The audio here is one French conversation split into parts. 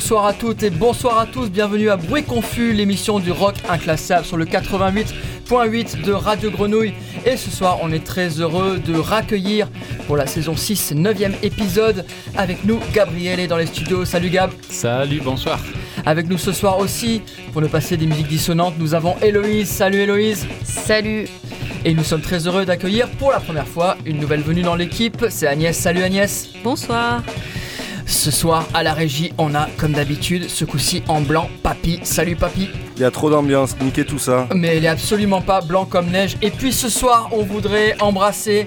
Bonsoir à toutes et bonsoir à tous, bienvenue à Bruit Confus, l'émission du rock inclassable sur le 88.8 de Radio Grenouille. Et ce soir, on est très heureux de raccueillir pour la saison 6, 9e épisode, avec nous Gabriel est dans les studios. Salut Gab. Salut, bonsoir. Avec nous ce soir aussi, pour nous passer des musiques dissonantes, nous avons Héloïse. Salut Héloïse. Salut. Et nous sommes très heureux d'accueillir pour la première fois une nouvelle venue dans l'équipe. C'est Agnès. Salut Agnès. Bonsoir. Ce soir, à la régie, on a, comme d'habitude, ce coup-ci en blanc, Papy. Salut Papy. Il y a trop d'ambiance, niquez tout ça. Mais il est absolument pas blanc comme neige. Et puis ce soir, on voudrait embrasser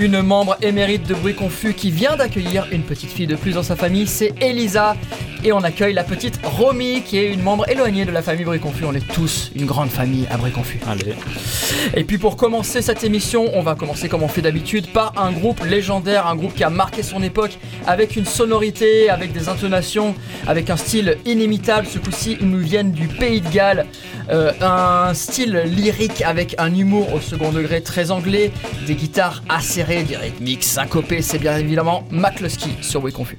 une membre émérite de Bruit Confus qui vient d'accueillir une petite fille de plus dans sa famille. C'est Elisa. Et on accueille la petite Romy, qui est une membre éloignée de la famille Bruit Confus. On est tous une grande famille à Bruit Confus. Allez. Et puis pour commencer cette émission, on va commencer comme on fait d'habitude par un groupe légendaire, un groupe qui a marqué son époque avec une sonorité, avec des intonations, avec un style inimitable. Ce coup-ci, ils nous viennent du Pays de Galles. Euh, un style lyrique avec un humour au second degré très anglais, des guitares acérées, des rythmiques syncopées. C'est bien évidemment McCluskey sur Bruit Confus.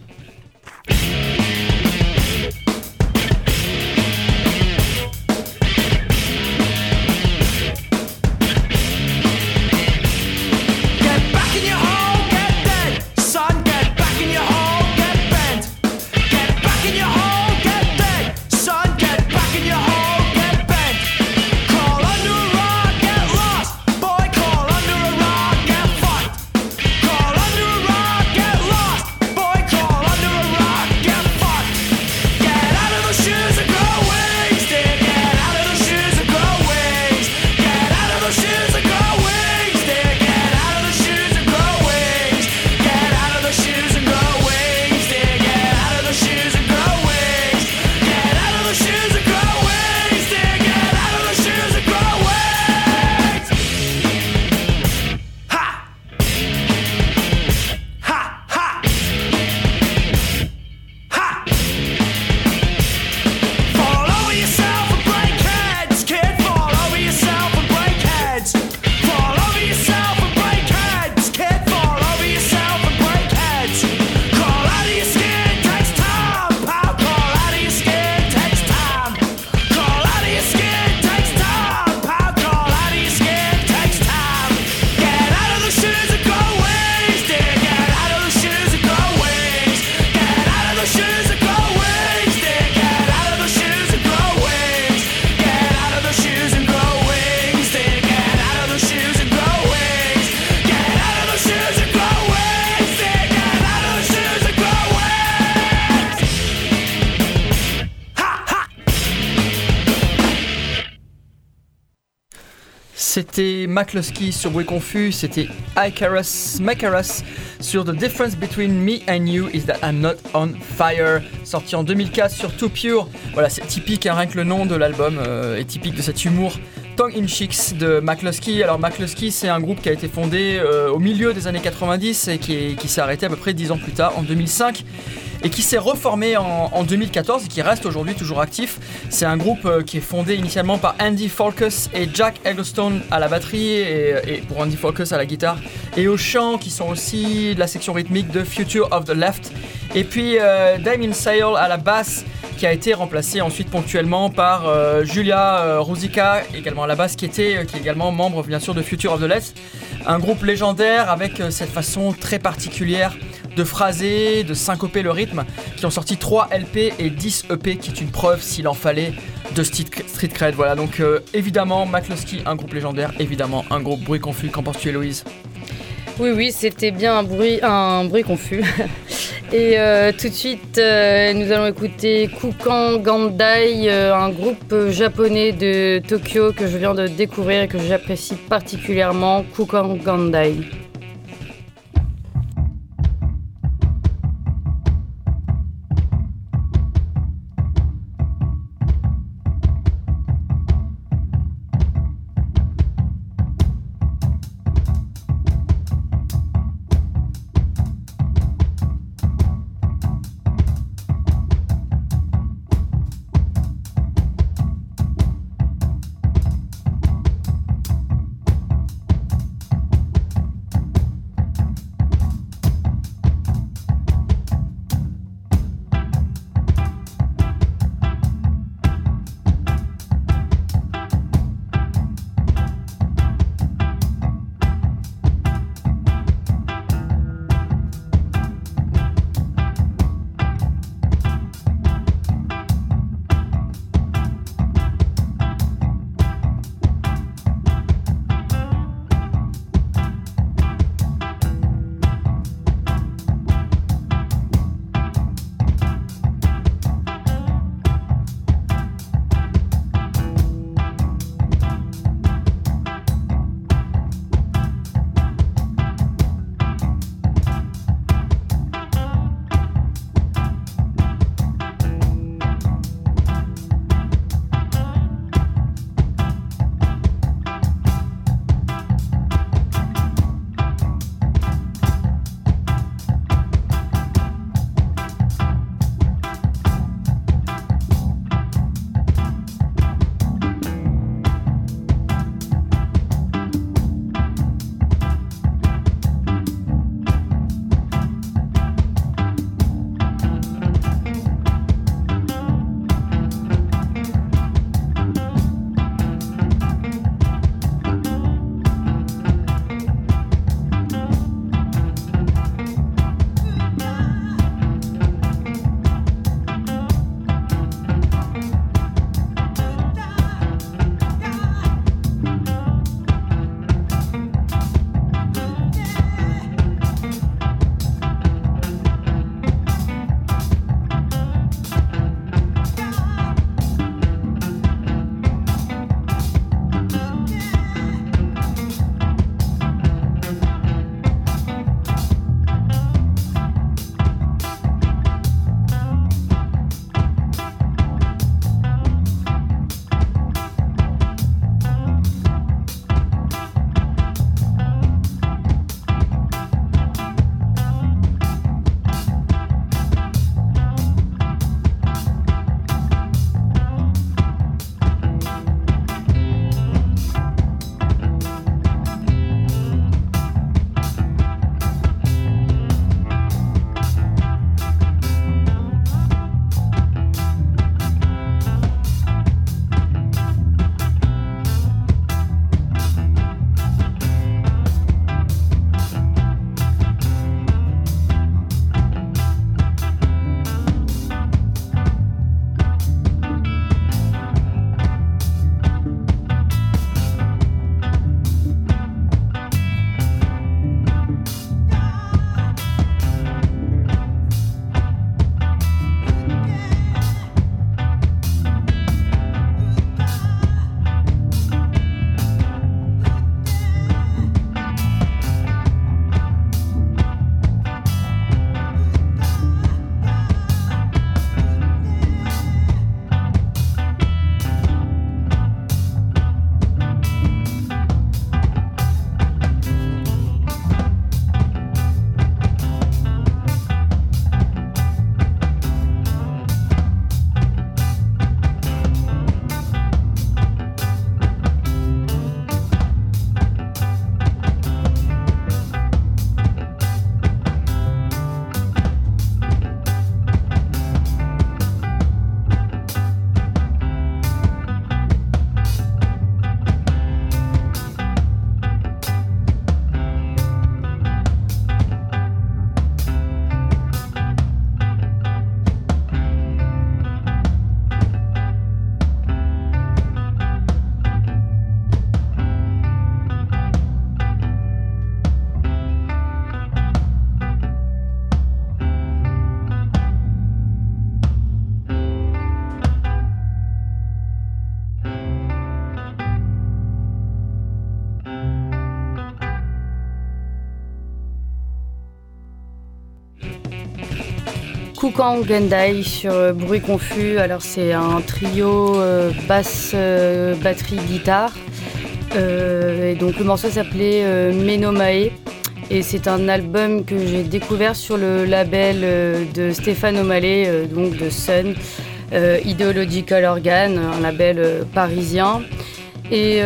McCluskey sur Bruit Confus, c'était Icarus, Macarus sur The Difference Between Me and You is that I'm Not on Fire, sorti en 2004 sur Too Pure. Voilà, c'est typique, hein, rien que le nom de l'album euh, est typique de cet humour tongue in cheeks de McCluskey. Alors McCluskey, c'est un groupe qui a été fondé euh, au milieu des années 90 et qui, qui s'est arrêté à peu près 10 ans plus tard, en 2005 et qui s'est reformé en, en 2014 et qui reste aujourd'hui toujours actif. C'est un groupe euh, qui est fondé initialement par Andy Falkus et Jack Egglestone à la batterie et, pour Andy Falkus à la guitare et au chant qui sont aussi de la section rythmique de Future of the Left et puis euh, Damien Sayles à la basse qui a été remplacé ensuite ponctuellement par euh, Julia euh, également à la basse qui était qui est également membre bien sûr de Future of the Left un groupe légendaire avec cette façon très particulière de phraser, de syncoper le rythme, qui ont sorti 3 LP et 10 EP, qui est une preuve, s'il en fallait, de street cred. Voilà, donc euh, évidemment, McCluskey, un groupe légendaire, évidemment, un groupe bruit confus. Qu'en penses-tu, Héloïse? Oui, oui, c'était bien un bruit, un bruit confus. Et euh, tout de suite, euh, nous allons écouter Kukan Gandai, un groupe japonais de Tokyo que je viens de découvrir et que j'apprécie particulièrement. Kukan Gandai. Koukan Gendai sur euh, Bruit Confus. Alors c'est un trio euh, basse, euh, batterie, guitare. Et donc le morceau s'appelait Menomae. Et c'est un album que j'ai découvert sur le label de Stéphane O'Malley, donc de Sun, Ideological Organ, un label parisien. Et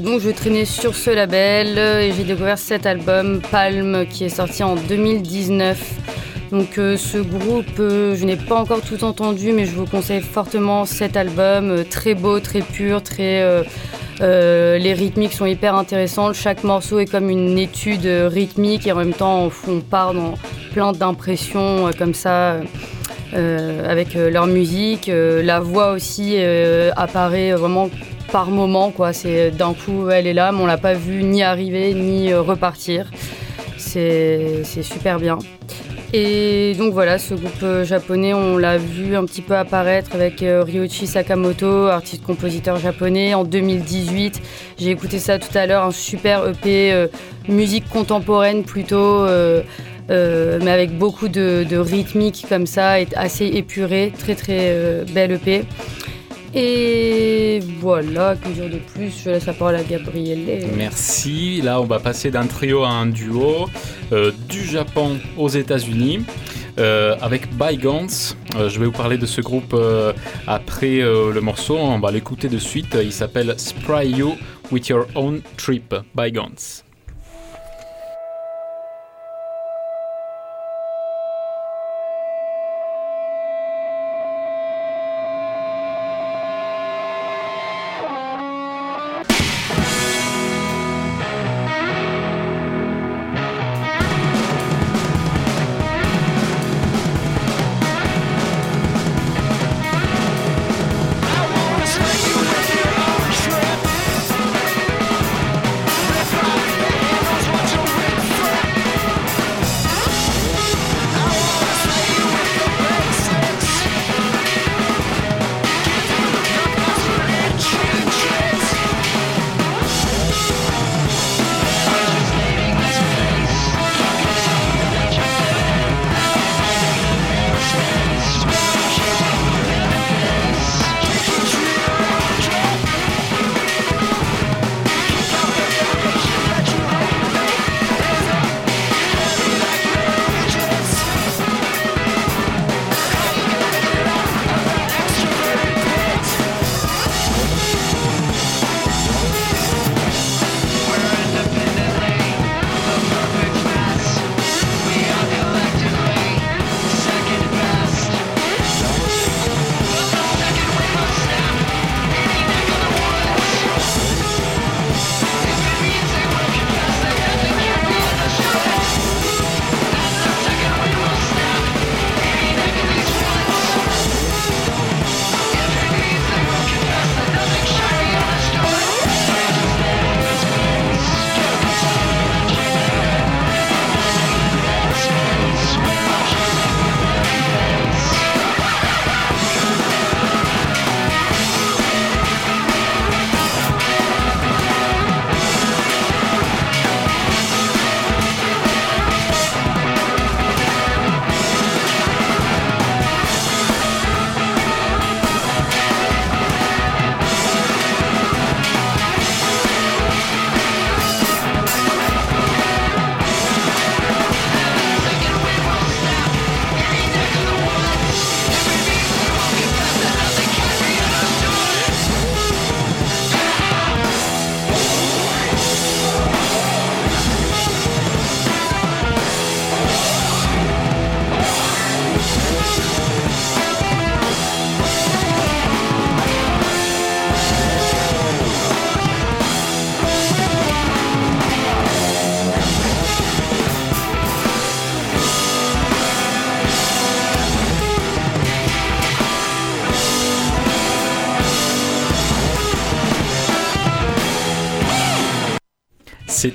donc je traînais sur ce label et j'ai découvert cet album Palm qui est sorti en 2019. Donc euh, ce groupe, euh, je n'ai pas encore tout entendu, mais je vous conseille fortement cet album, euh, très beau, très pur, très. les rythmiques sont hyper intéressantes. Chaque morceau est comme une étude rythmique et en même temps on, part dans plein d'impressions comme ça. avec leur musique, la voix aussi apparaît vraiment par moment quoi. C'est d'un coup elle est là, mais on l'a pas vue ni arriver ni repartir. C'est super bien. Et donc voilà, ce groupe euh, japonais, on l'a vu un petit peu apparaître avec euh, Ryoichi Sakamoto, artiste-compositeur japonais, en 2018. J'ai écouté ça tout à l'heure, un super EP euh, musique contemporaine plutôt, mais avec beaucoup de, rythmique comme ça, assez épuré, très très belle EP. Et voilà, que dire de plus Je laisse la parole à Gabrielle. Merci. Là, on va passer d'un trio à un duo euh, du Japon aux États-Unis. euh, avec Bygones, Euh, je vais vous parler de ce groupe après le morceau. On va l'écouter de suite. Il s'appelle Spry You with Your Own Trip. Bygones.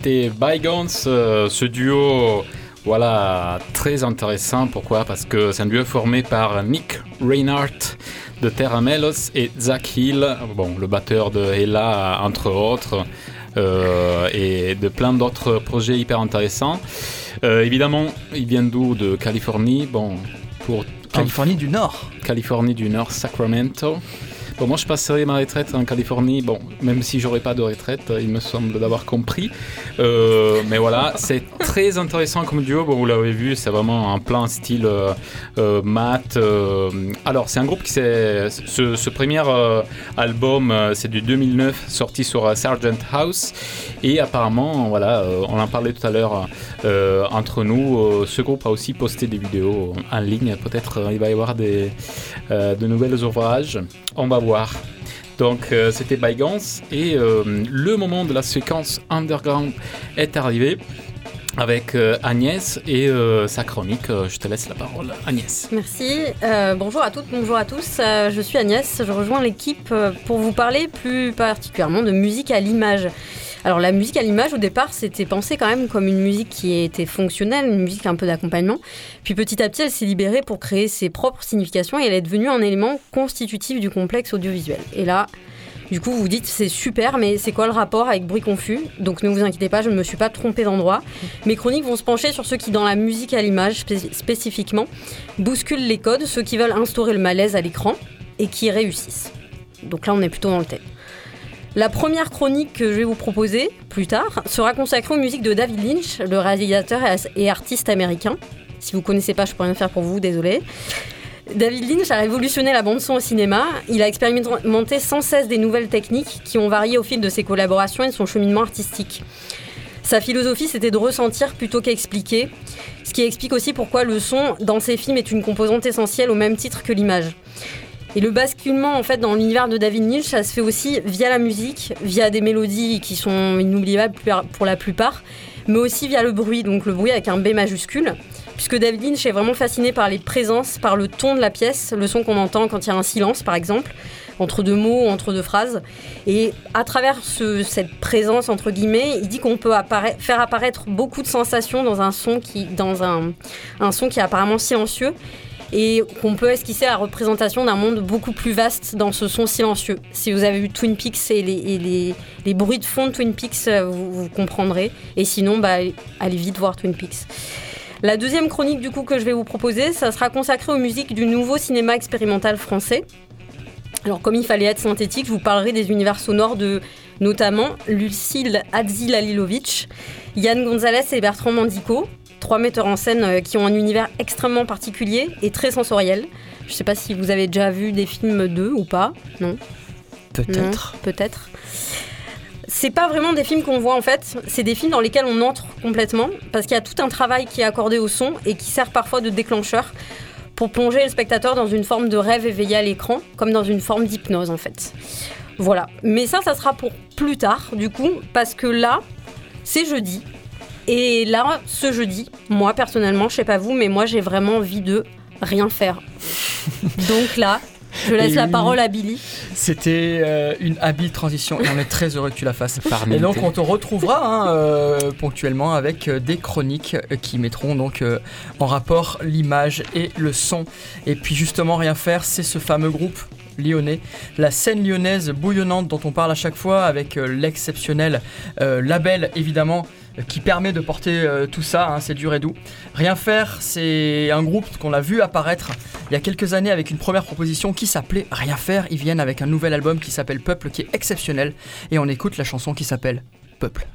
C'était Bygones, euh, ce duo, voilà, très intéressant. Pourquoi? Parce que c'est un duo formé par Nick Reinhardt de Terra Melos et Zach Hill, bon, le batteur de Hella, entre autres, euh, et de plein d'autres projets hyper intéressants. Euh, évidemment, ils viennent d'où? De Californie. Bon, pour Californie du Nord. Californie du Nord, Sacramento. Bon, moi, je passerai ma retraite en Californie. Bon, même si j'aurai pas de retraite, il me semble d'avoir compris. Euh, mais voilà, c'est très intéressant comme duo. Vous l'avez vu, c'est vraiment un plein style euh, euh, mat. alors, c'est un groupe qui s'est. Ce, premier album, c'est du 2009, sorti sur Sargent House. Et apparemment, voilà, on en parlait tout à l'heure entre nous. ce groupe a aussi posté des vidéos en ligne. Peut-être il va y avoir des, de nouvelles ouvrages. On va voir. Donc euh, c'était Bygones et euh, le moment de la séquence underground est arrivé avec euh, Agnès et sa chronique. Je te laisse la parole, Agnès. Merci. Bonjour à toutes, bonjour à tous. Je suis Agnès. Je rejoins l'équipe pour vous parler plus particulièrement de musique à l'image. Alors la musique à l'image au départ c'était pensé quand même comme une musique qui était fonctionnelle, une musique un peu d'accompagnement. Puis petit à petit elle s'est libérée pour créer ses propres significations et elle est devenue un élément constitutif du complexe audiovisuel. Et là, du coup vous dites c'est super mais c'est quoi le rapport avec bruit confus? Donc ne vous inquiétez pas, je ne me suis pas trompée d'endroit. Mes chroniques vont se pencher sur ceux qui dans la musique à l'image spé- spécifiquement bousculent les codes, ceux qui veulent instaurer le malaise à l'écran et qui réussissent. Donc là on est plutôt dans le thème. La première chronique que je vais vous proposer plus tard sera consacrée aux musiques de David Lynch, le réalisateur et artiste américain. Si vous connaissez pas, je peux rien faire pour vous, désolé. David Lynch a révolutionné la bande-son au cinéma. Il a expérimenté sans cesse des nouvelles techniques qui ont varié au fil de ses collaborations et de son cheminement artistique. Sa philosophie, c'était de ressentir plutôt qu'expliquer, ce qui explique aussi pourquoi le son dans ses films est une composante essentielle au même titre que l'image. Et le basculement en fait dans l'univers de David Lynch, ça se fait aussi via la musique, via des mélodies qui sont inoubliables pour la plupart, mais aussi via le bruit, donc le bruit avec un B majuscule, puisque David Lynch est vraiment fasciné par les présences, par le ton de la pièce, le son qu'on entend quand il y a un silence par exemple, entre deux mots, entre deux phrases. Et à travers ce- cette présence entre guillemets, il dit qu'on peut faire apparaître beaucoup de sensations dans un son qui, dans un, un son qui est apparemment silencieux et qu'on peut esquisser la représentation d'un monde beaucoup plus vaste dans ce son silencieux. Si vous avez vu Twin Peaks et les, bruits de fond de Twin Peaks, euh, vous, comprendrez. Et sinon, bah, allez vite voir Twin Peaks. La deuxième chronique du coup que je vais vous proposer, ça sera consacré aux musiques du nouveau cinéma expérimental français. Alors comme il fallait être synthétique, je vous parlerai des univers sonores de notamment Lucille Adzilalilovic, Yann Gonzalez et Bertrand Mandico, trois metteurs en scène euh, qui ont un univers extrêmement particulier et très sensoriel. Je sais pas si vous avez déjà vu des films d'eux ou pas. Non Peut-être. Peut-être. C'est pas vraiment des films qu'on voit en fait, c'est des films dans lesquels on entre complètement parce qu'il y a tout un travail qui est accordé au son et qui sert parfois de déclencheur pour plonger le spectateur dans une forme de rêve éveillé à l'écran, comme dans une forme d'hypnose en fait. Voilà. Mais ça, ça sera pour plus tard du coup, parce que là, c'est jeudi. Et là, ce jeudi, moi personnellement, je sais pas vous, mais moi j'ai vraiment envie de rien faire. Donc là, je laisse Et la oui. parole à Billy. C'était euh, une habile transition et on est très heureux que tu la fasses. Et donc on te retrouvera hein, euh, ponctuellement avec euh, des chroniques qui mettront donc euh, en rapport l'image et le son. Et puis justement rien faire, c'est ce fameux groupe lyonnais, la scène lyonnaise bouillonnante dont on parle à chaque fois avec euh, l'exceptionnel euh, label évidemment euh, qui permet de porter tout ça, hein, c'est dur et doux. Rien faire, c'est un groupe qu'on a vu apparaître il y a quelques années avec une première proposition qui s'appelait Rien faire. Ils viennent avec un nouvel album qui s'appelle Peuple qui est exceptionnel et on écoute la chanson qui s'appelle Peuple.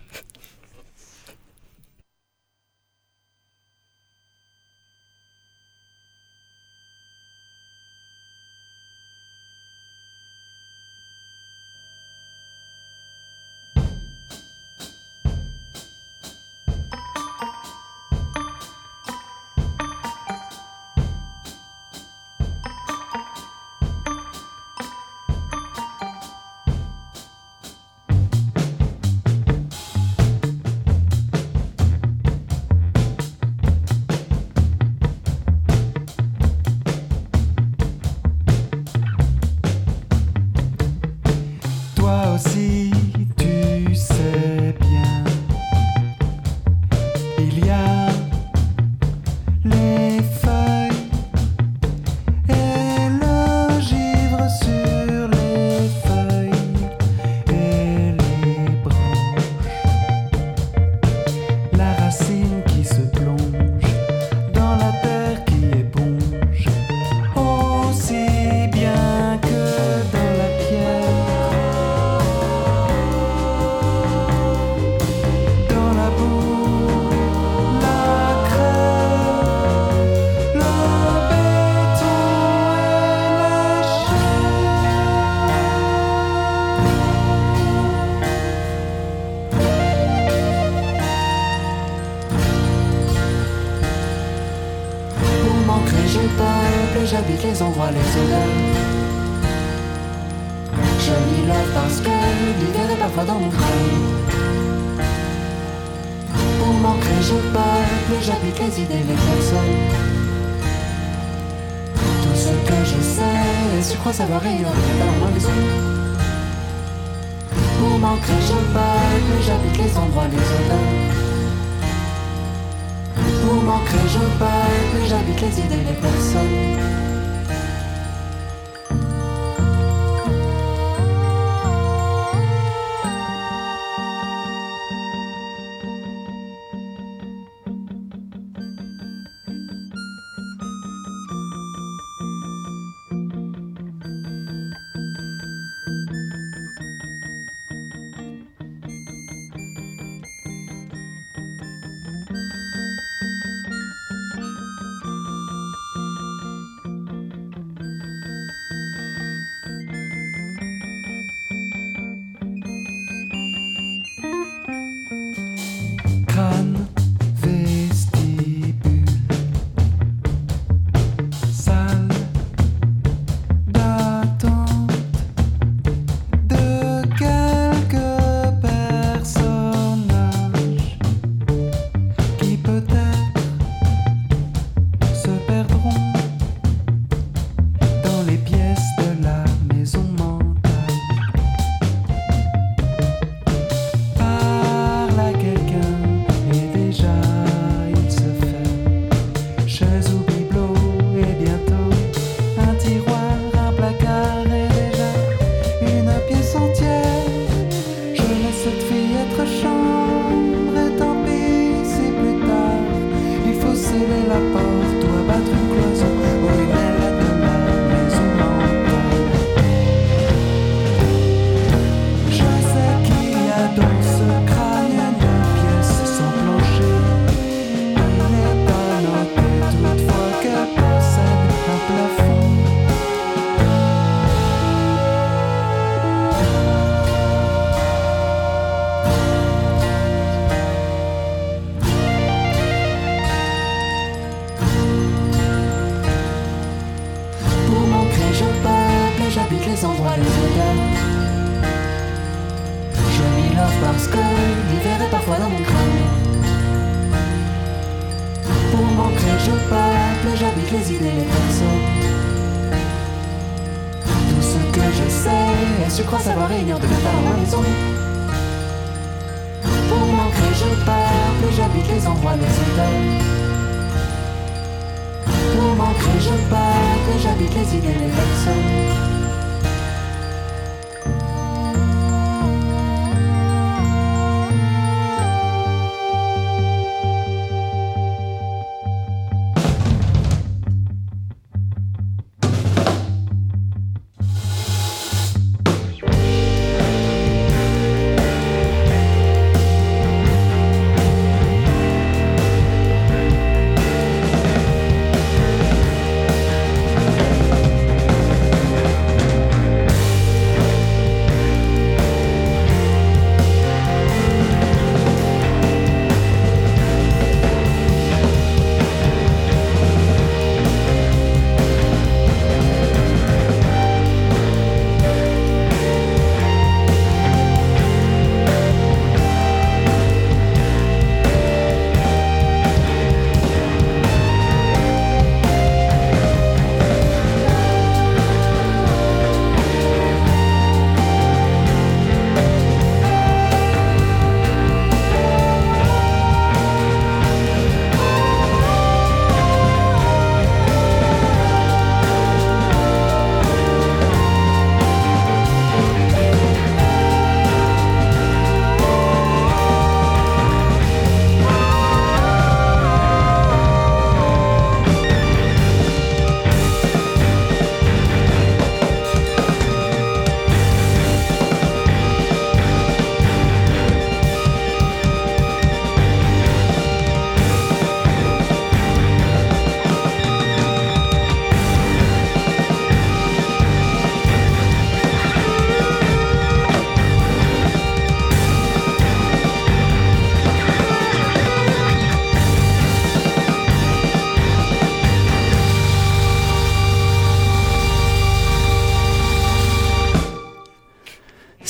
je parle, plus j'applique les idées, les personnes. Tout ce que je sais, si je crois savoir ignorer, alors moi les autres. Pour m'ancrer, je parle, plus j'habite les endroits, les odeurs. Pour m'ancrer, je parle, plus j'habite les idées, les personnes.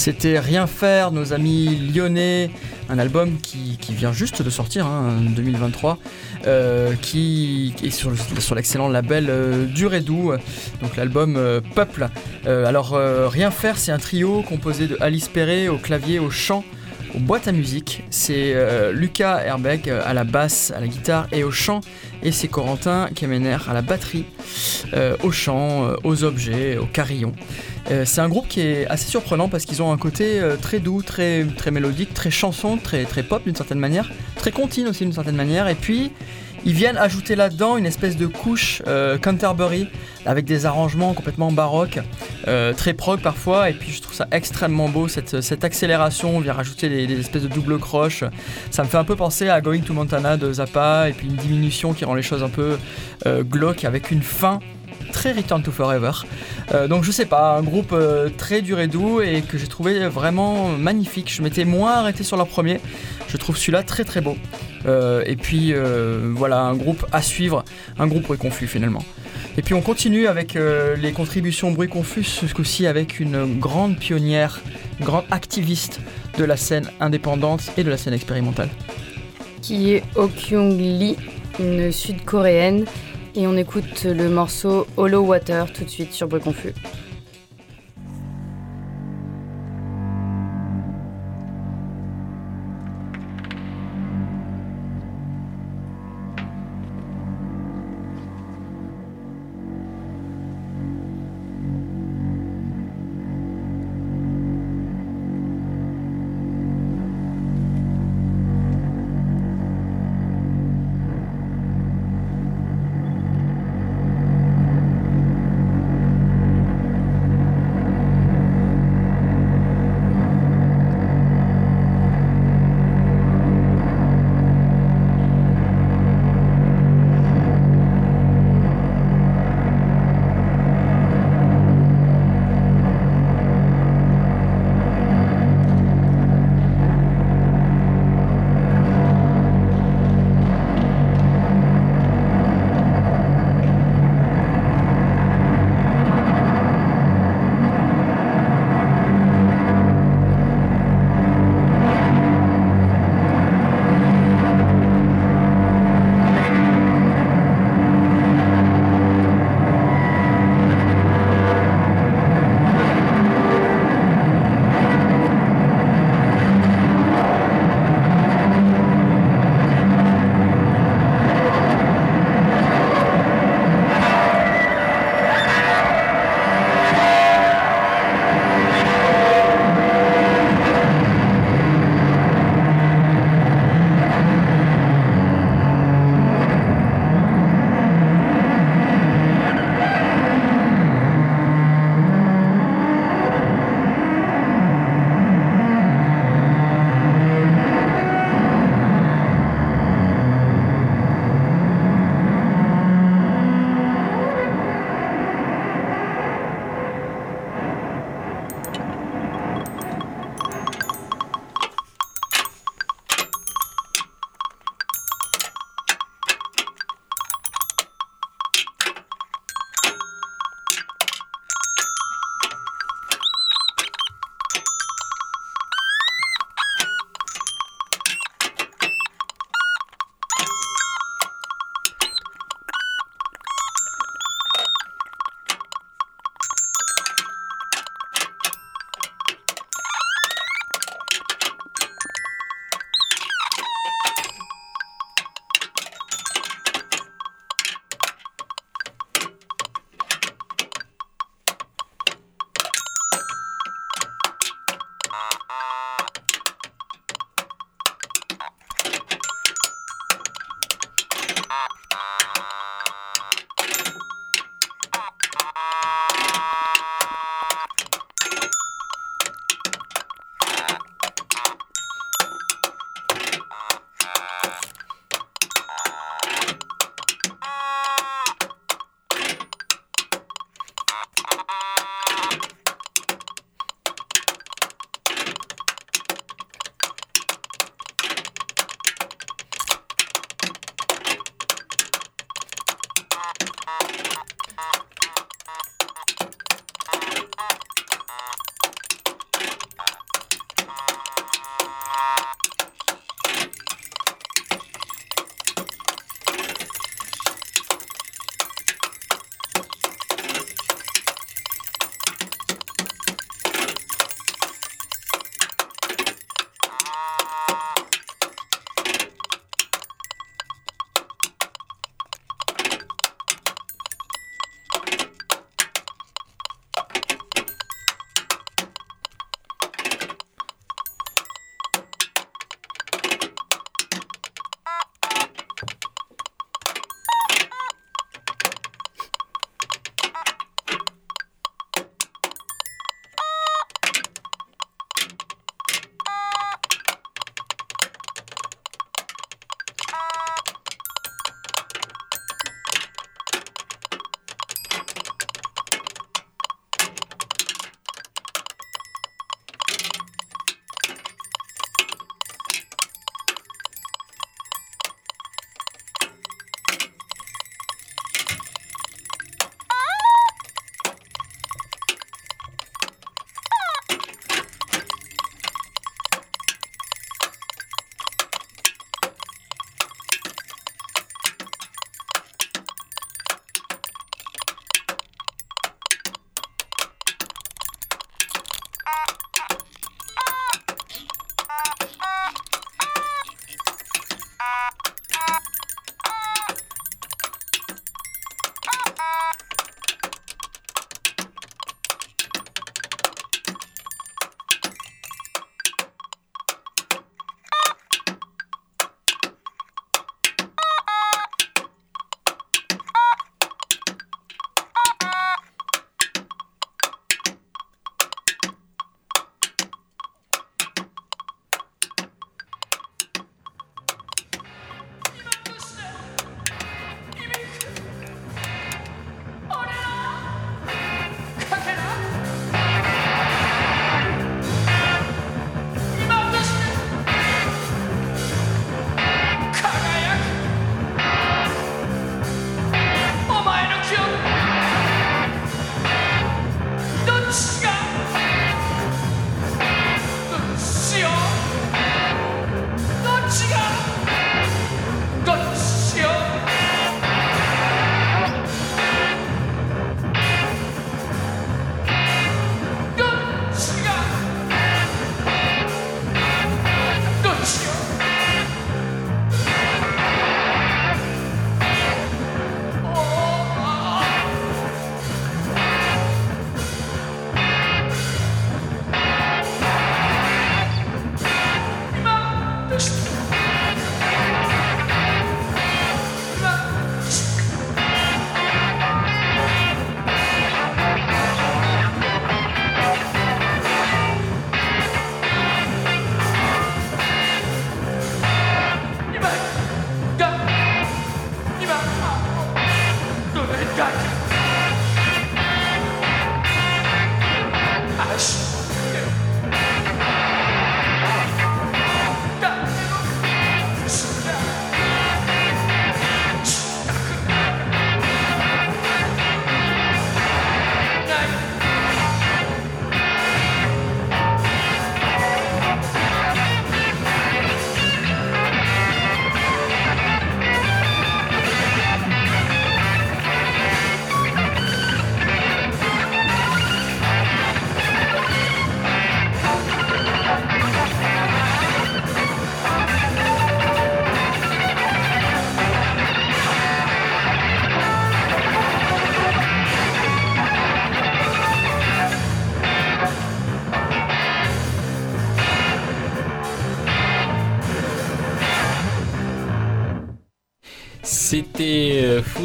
C'était Rien faire, nos amis lyonnais, un album qui, vient juste de sortir hein, en 2023, euh, qui est sur, le- sur l'excellent label euh, Dur et Doux, donc l'album euh, Peuple. Euh, alors Rien faire, c'est un trio composé de Alice Perret au clavier, au chant, aux boîtes à musique. C'est Lucas Herbeck à la basse, à la guitare et au chant, et c'est Corentin Kemener à la batterie, au chant, aux objets, au carillon. Euh, c'est un groupe qui est assez surprenant parce qu'ils ont un côté euh, très doux, très, mélodique, très chanson, très, pop d'une certaine manière, très contine aussi d'une certaine manière, et puis ils viennent ajouter là-dedans une espèce de couche euh, Canterbury avec des arrangements complètement baroques, très prog parfois, et puis je trouve ça extrêmement beau cette, accélération, on vient rajouter des, espèces de double croches, ça me fait un peu penser à Going to Montana de Zappa, et puis une diminution qui rend les choses un peu glauques avec une fin très Return to Forever. Euh, donc je sais pas, un groupe euh, très dur et doux et que j'ai trouvé vraiment magnifique. Je m'étais moins arrêté sur leur premier. Je trouve celui-là très très beau. Euh, et puis voilà, un groupe à suivre, un groupe bruit confus finalement. Et puis on continue avec les contributions bruit confus, ce coup-ci avec une grande pionnière, une grande activiste de la scène indépendante et de la scène expérimentale. qui est Oh Kyung Lee, une sud-coréenne. Et on écoute le morceau Hollow Water tout de suite sur Bruit.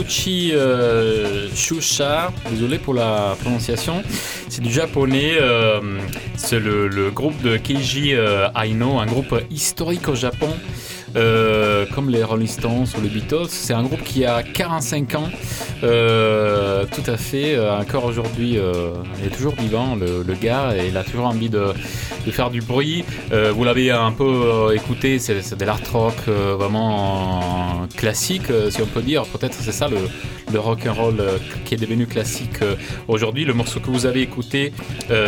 C'était euh, Shusha, désolé pour la prononciation. C'est du japonais, euh, c'est le, le groupe de Keiji euh, Aino, un groupe historique au Japon. euh, comme les Rolling Stones ou les Beatles, c'est un groupe qui a 45 ans, euh, tout à fait. encore aujourd'hui, il est toujours vivant, le, le gars, et il a toujours envie de, de faire du bruit. Euh, vous l'avez un peu euh, écouté, c'est de l'art rock euh, vraiment classique, si on peut dire. Peut-être c'est ça le, rock and roll qui est devenu classique aujourd'hui. Le morceau que vous avez écouté,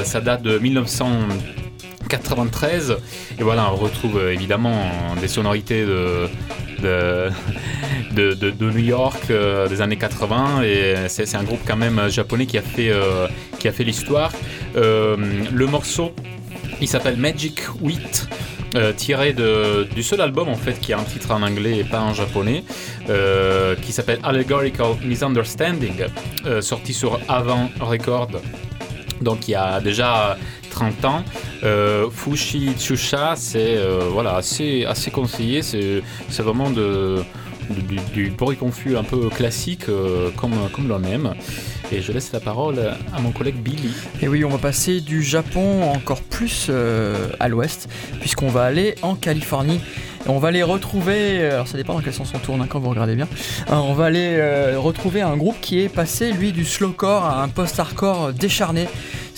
ça date de 1993. Et voilà, on retrouve évidemment des sonorités de, New York des années 80. Et c'est un groupe quand même japonais qui a fait, l'histoire. Le morceau, il s'appelle Magic Wheat. euh, tiré de, du seul album en fait qui a un titre en anglais et pas en japonais euh, qui s'appelle Allegorical Misunderstanding euh, sorti sur Avant Record. Donc il y a déjà 30 ans. Fushi Tsusha c'est voilà assez, assez conseillé. C'est vraiment de, du, du bruit confus un peu classique comme, comme l'on aime et je laisse la parole à mon collègue Billy Et oui, on va passer du Japon encore plus euh, à l'ouest, puisqu'on va aller en Californie. Et on va aller retrouver, euh, alors ça dépend dans quel sens on tourne hein, quand vous regardez bien, Hein, on va aller euh, retrouver un groupe qui est passé, lui, du slowcore à un post-hardcore décharné.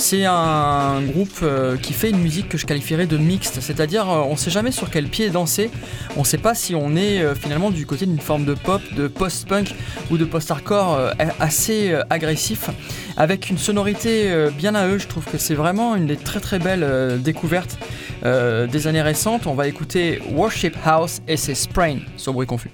C'est un groupe euh, qui fait une musique que je qualifierais de mixte, c'est-à-dire euh, on sait jamais sur quel pied danser, on sait pas si on est euh, finalement du côté d'une forme de pop, de post-punk ou de post-hardcore assez agressif, avec une sonorité bien à eux, je trouve que c'est vraiment une des très très belles découvertes des années récentes. On va écouter Worship House et c'est Sprain sur bruit confus.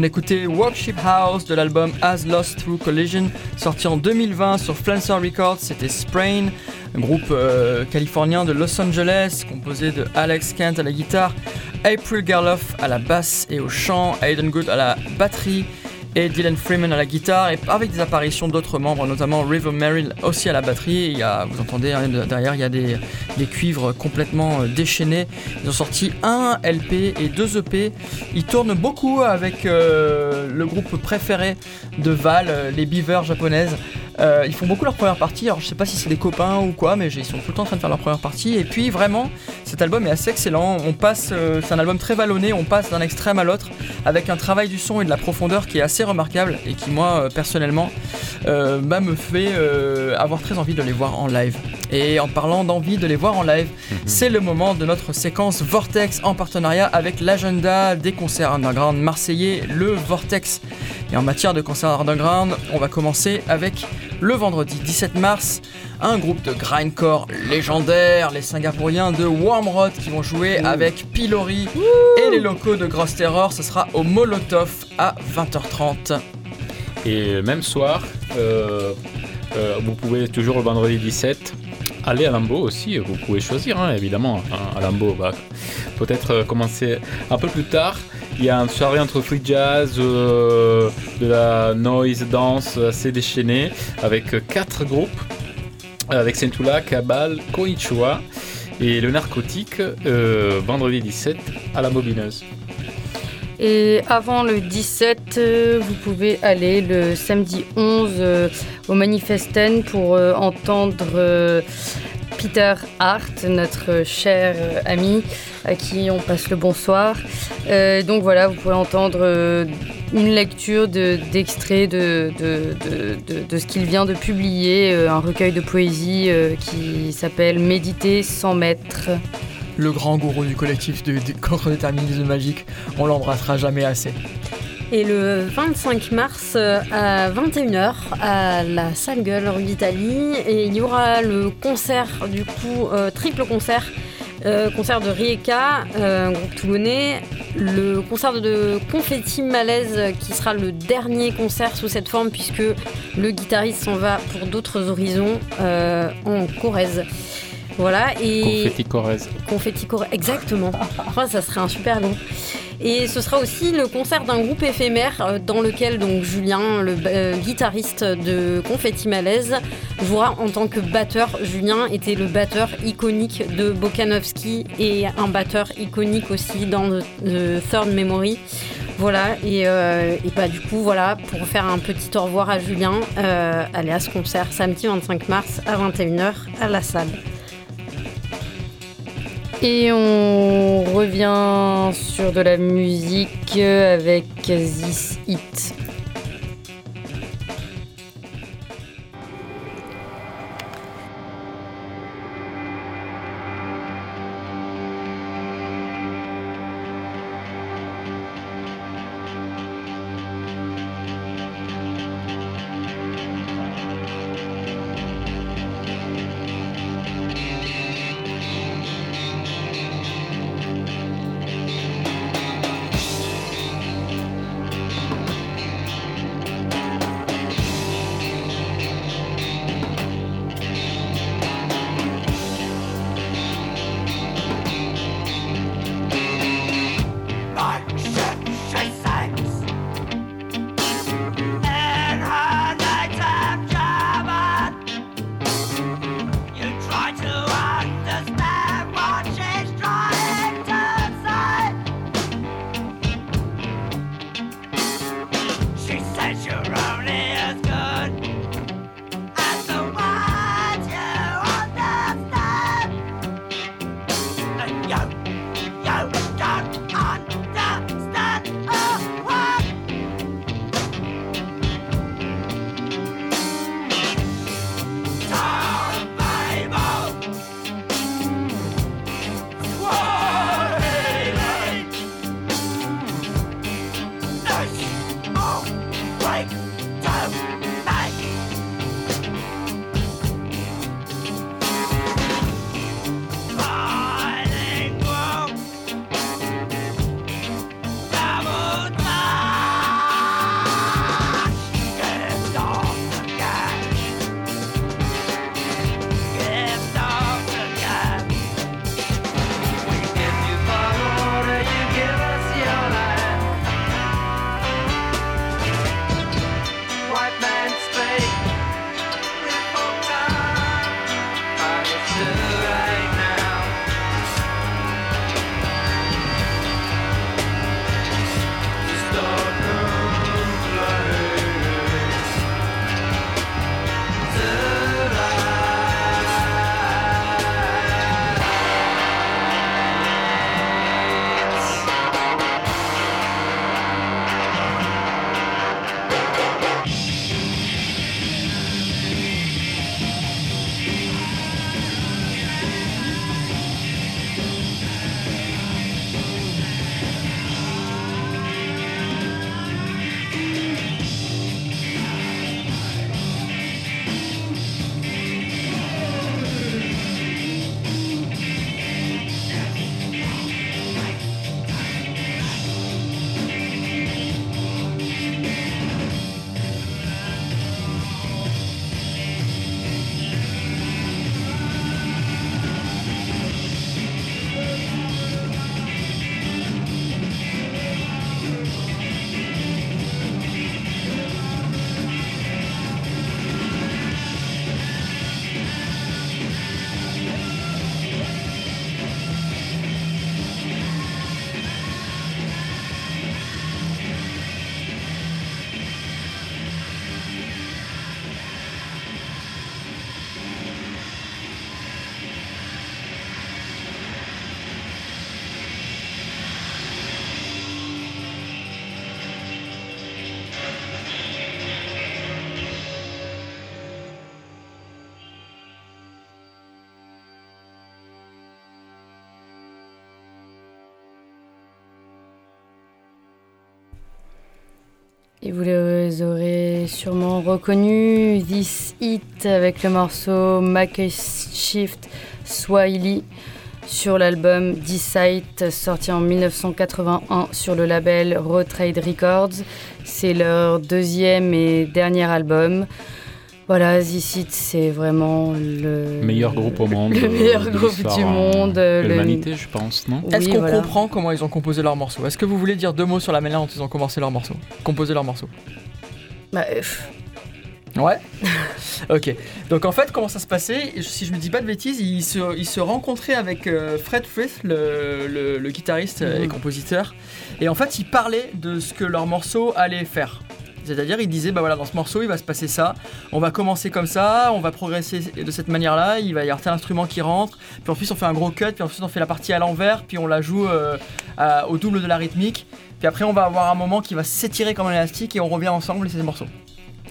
On écoutait Worship House de l'album As Lost Through Collision, sorti en 2020 sur Flancer Records. C'était Sprain, un groupe euh, californien de Los Angeles, composé de Alex Kent à la guitare, April Gerloff à la basse et au chant, Aiden Good à la batterie et Dylan Freeman à la guitare, et avec des apparitions d'autres membres, notamment River Merrill aussi à la batterie. Vous entendez hein, de- derrière, il y a des, cuivres complètement euh, déchaînés. Ils ont sorti un LP et deux EP. Ils tournent beaucoup avec euh, le groupe préféré de Val, euh, les Beavers japonaises. Ils font beaucoup leur première partie, alors je sais pas si c'est des copains ou quoi, mais ils sont tout le temps en train de faire leur première partie. Et puis vraiment, cet album est assez excellent. On passe, euh, c'est un album très vallonné, on passe d'un extrême à l'autre avec un travail du son et de la profondeur qui est assez remarquable et qui moi euh, personnellement euh, bah, me fait avoir très envie de les voir en live. Et en parlant d'envie de les voir en live, c'est le moment de notre séquence Vortex en partenariat avec l'agenda des concerts underground marseillais, le Vortex. Et en matière de concerts underground, on va commencer avec le vendredi 17 mars, un groupe de grindcore légendaire, les Singapouriens de Wormrot qui vont jouer avec Pilori et les locaux de Grosse Terror. Ce sera au Molotov à 20h30. Et même soir, euh, euh, vous pouvez toujours le vendredi 17 aller à Lambeau aussi. Vous pouvez choisir, hein, évidemment. hein, à Lambeau, va peut-être euh, commencer un peu plus tard. Il y a une soirée entre free jazz, euh, de la noise dance assez déchaînée, avec euh, quatre groupes, avec Sentula, Cabal, Koichua et le narcotique, euh, vendredi 17 à la Bobineuse. Et avant le 17, euh, vous pouvez aller le samedi 11 euh, au Manifesten pour entendre Peter Hart, notre cher euh, ami à qui on passe le bonsoir. Euh, donc voilà, vous pouvez entendre euh, une lecture de- d'extraits de, ce qu'il vient de publier, un recueil de poésie qui s'appelle Méditer sans maître. Le grand gourou du collectif de, de contre-déterminisme magique, on l'embrassera jamais assez. Et le 25 mars euh, à 21h à la salle Gueule rue d'Italie. Et il y aura le concert, du coup, euh, triple concert. euh, concert de Rieka, euh, un groupe toulonnais. Le concert de Confetti Malaise qui sera le dernier concert sous cette forme puisque le guitariste s'en va pour d'autres horizons euh, en Corrèze. Voilà. Et... Confetti Corrèze. Confetti Corrèze, exactement. Crois que ça serait un super groupe. Et ce sera aussi le concert d'un groupe éphémère euh, dans lequel donc Julien, le euh, guitariste de Confetti Malaise, jouera en tant que batteur. Julien était le batteur iconique de Bokanovski et un batteur iconique aussi dans The, Third Memory. Voilà, et, euh, et bah du coup, voilà, pour faire un petit au revoir à Julien, allez à ce concert samedi 25 mars à 21h à la salle. Et on revient sur de la musique avec This It. Et vous les aurez sûrement reconnus, This Hit avec le morceau Shift Swahili sur l'album Decide sorti en 1981 sur le label Road Records. C'est leur deuxième et dernier album. Voilà, Hit, c'est vraiment le Meilleur groupe au monde. Le euh, meilleur de groupe du euh, monde, de le- l'humanité, je pense, non Est-ce qu'on voilà. comprend comment ils ont composé leurs morceaux Est-ce que vous voulez dire deux mots sur la manière dont ils ont commencé leurs morceaux Composé leurs morceaux Bah, euh, Ouais. ok. Donc en fait, comment ça se passait Si je me dis pas de bêtises, ils se, ils se rencontraient avec euh, Fred Frith, le, le- le guitariste euh, et Mhm. compositeur. Et en fait, ils parlaient de ce que leur morceau allait faire. C'est-à-dire, ils disaient, bah dans ce morceau, il va se passer ça. On va commencer comme ça, on va progresser de cette manière-là. Il va y avoir tel instrument qui rentre. Puis ensuite, on fait un gros cut. Puis ensuite, on fait la partie à l'envers. Puis on la joue euh, au double de la rythmique. Puis après, on va avoir un moment qui va s'étirer comme un élastique et on revient ensemble et c'est le morceau.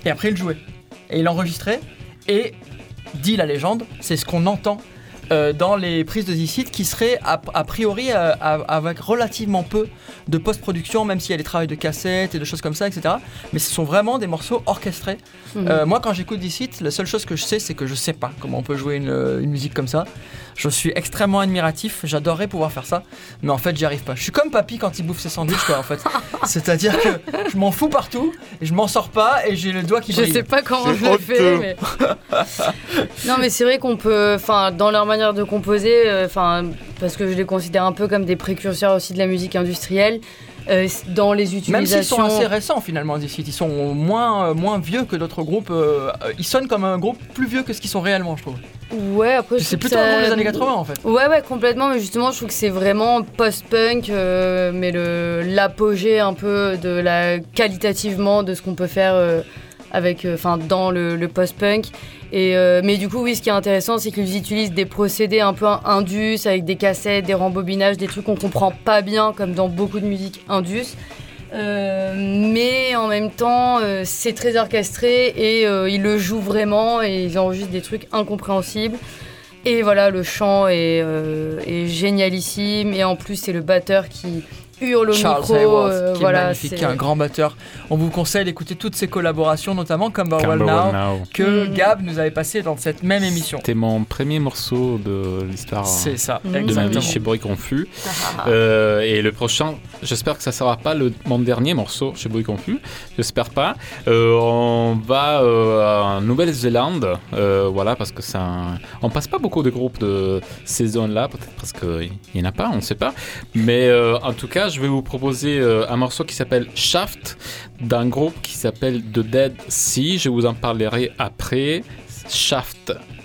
Et après, il jouait. Et il enregistrait. Et, dit la légende, c'est ce qu'on entend euh, dans les prises de Zicide qui seraient a, a priori euh, avec relativement peu de post-production, même s'il y a des travaux de cassettes et de choses comme ça, etc. Mais ce sont vraiment des morceaux orchestrés. mhm. Euh, moi, quand j'écoute Dicite, la seule chose que je sais, c'est que je sais pas comment on peut jouer une, une musique comme ça. Je suis extrêmement admiratif, j'adorerais pouvoir faire ça, mais en fait, j'y arrive pas. Je suis comme papy quand il bouffe ses sandwichs, quoi, en fait. C'est-à-dire que je m'en fous partout, et je m'en sors pas, et j'ai le doigt qui Je brille. sais pas comment je le fais, mais. non, mais c'est vrai qu'on peut, enfin, dans leur manière de composer, euh, enfin, parce que je les considère un peu comme des précurseurs aussi de la musique industrielle, euh, dans les Même utilisations. s'ils sont assez récents finalement, ils sont moins, euh, moins vieux que d'autres groupes. euh, ils sonnent comme un groupe plus vieux que ce qu'ils sont réellement, je trouve. Ouais, après. C'est plutôt ça- des années 80 en fait. Ouais, ouais, complètement, mais justement, je trouve que c'est vraiment post-punk, euh, mais le l'apogée un peu de la qualitativement de ce qu'on peut faire euh, avec, euh, enfin, dans le, le post-punk. Et mais du coup, oui, ce qui est intéressant, c'est qu'ils utilisent des procédés un peu indus avec des cassettes, des rembobinages, des trucs qu'on comprend pas bien, comme dans beaucoup de musique indus. Euh, mais en même temps, euh, c'est très orchestré et euh, ils le jouent vraiment et ils enregistrent des trucs incompréhensibles. Et voilà, le chant est, est génialissime. Et en plus, c'est le batteur qui hurle au Charles micro. Hayworth, euh, qui voilà, est magnifique, c'est- qui est un grand batteur. On vous conseille d'écouter toutes ses collaborations, notamment Camberwell Now, Now. que Mhm. Gab nous avait passé dans cette même émission. C'était mon premier morceau de l'histoire C'est ça, Mhm. de ma exactement. vie chez Bruit Confus. Euh, et le prochain, j'espère que ça sera pas le, mon dernier morceau chez Bruit Confus. J'espère pas. Euh, on va euh, en Nouvelle-Zélande, euh, voilà, parce que ça, on passe pas beaucoup de groupes de ces zones-là, peut-être parce qu'il y en a pas, on ne sait pas. Mais euh, en tout cas, je vais vous proposer euh, un morceau qui s'appelle Shaft d'un groupe qui s'appelle The Dead Sea. Je vous en parlerai après. Shaft. Shaft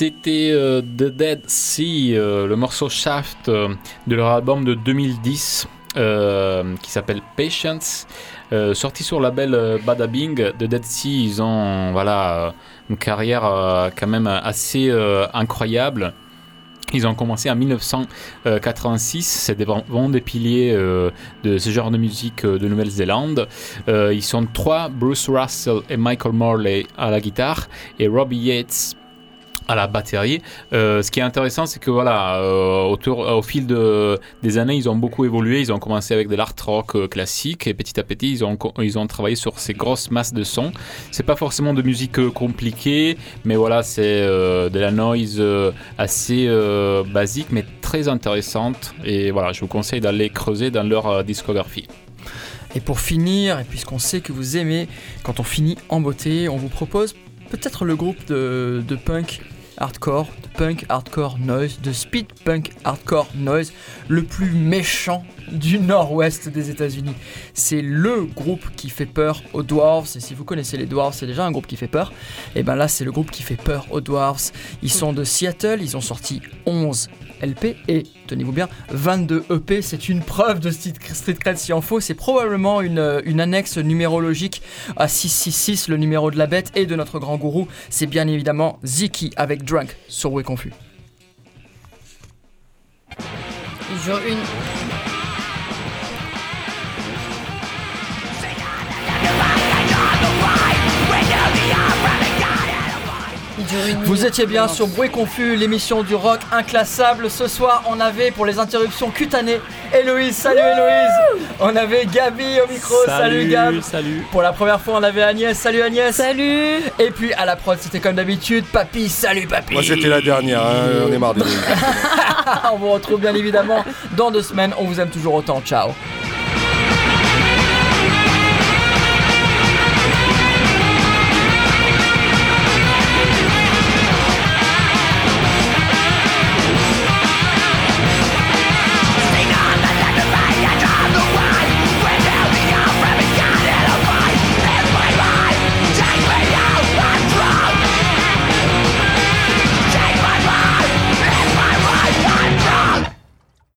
C'était euh, The Dead Sea, euh, le morceau Shaft euh, de leur album de 2010 euh, qui s'appelle Patience. Sorti sur le label euh, Bada Bing, The Dead Sea, ils ont voilà, une carrière quand même assez incroyable. Ils ont commencé en 1986, c'est vraiment des piliers de ce genre de musique de Nouvelle-Zélande. Ils sont trois, Bruce Russell et Michael Morley à la guitare et Robbie Yates à la batterie. Euh, ce qui est intéressant, c'est que voilà, euh, autour, au fil de, des années, ils ont beaucoup évolué. Ils ont commencé avec de l'art rock euh, classique et petit à petit, ils ont, ils ont travaillé sur ces grosses masses de sons. C'est pas forcément de musique euh, compliquée, mais voilà, c'est euh, de la noise euh, assez euh, basique, mais très intéressante. Et voilà, je vous conseille d'aller creuser dans leur euh, discographie. Et pour finir, et puisqu'on sait que vous aimez quand on finit en beauté, on vous propose peut-être le groupe de, de punk hardcore, de punk hardcore noise, de speed punk hardcore noise, le plus méchant du nord-ouest des États-Unis. C'est le groupe qui fait peur aux Dwarves. Et si vous connaissez les Dwarves, c'est déjà un groupe qui fait peur. Et ben là, c'est le groupe qui fait peur aux Dwarves. Ils sont de Seattle, ils ont sorti 11 LP et, tenez-vous bien, 22 EP. C'est une preuve de street, cred s'il en faut. C'est probablement une, euh, annexe numérologique à 666, le numéro de la bête et de notre grand gourou. C'est bien évidemment Ziki avec Drunk sur Way Confus. Une. Vous étiez bien sur Bruit Confus, l'émission du rock inclassable. Ce soir, on avait pour les interruptions cutanées Héloïse. Salut Héloïse On avait Gabi au micro. Salut, Gab salut. Pour la première fois, on avait Agnès. Salut Agnès Salut Et puis à la prod, c'était comme d'habitude. Papy, salut Papy Moi c'était la dernière, hein, on est marre de On vous retrouve bien évidemment dans deux semaines. On vous aime toujours autant. Ciao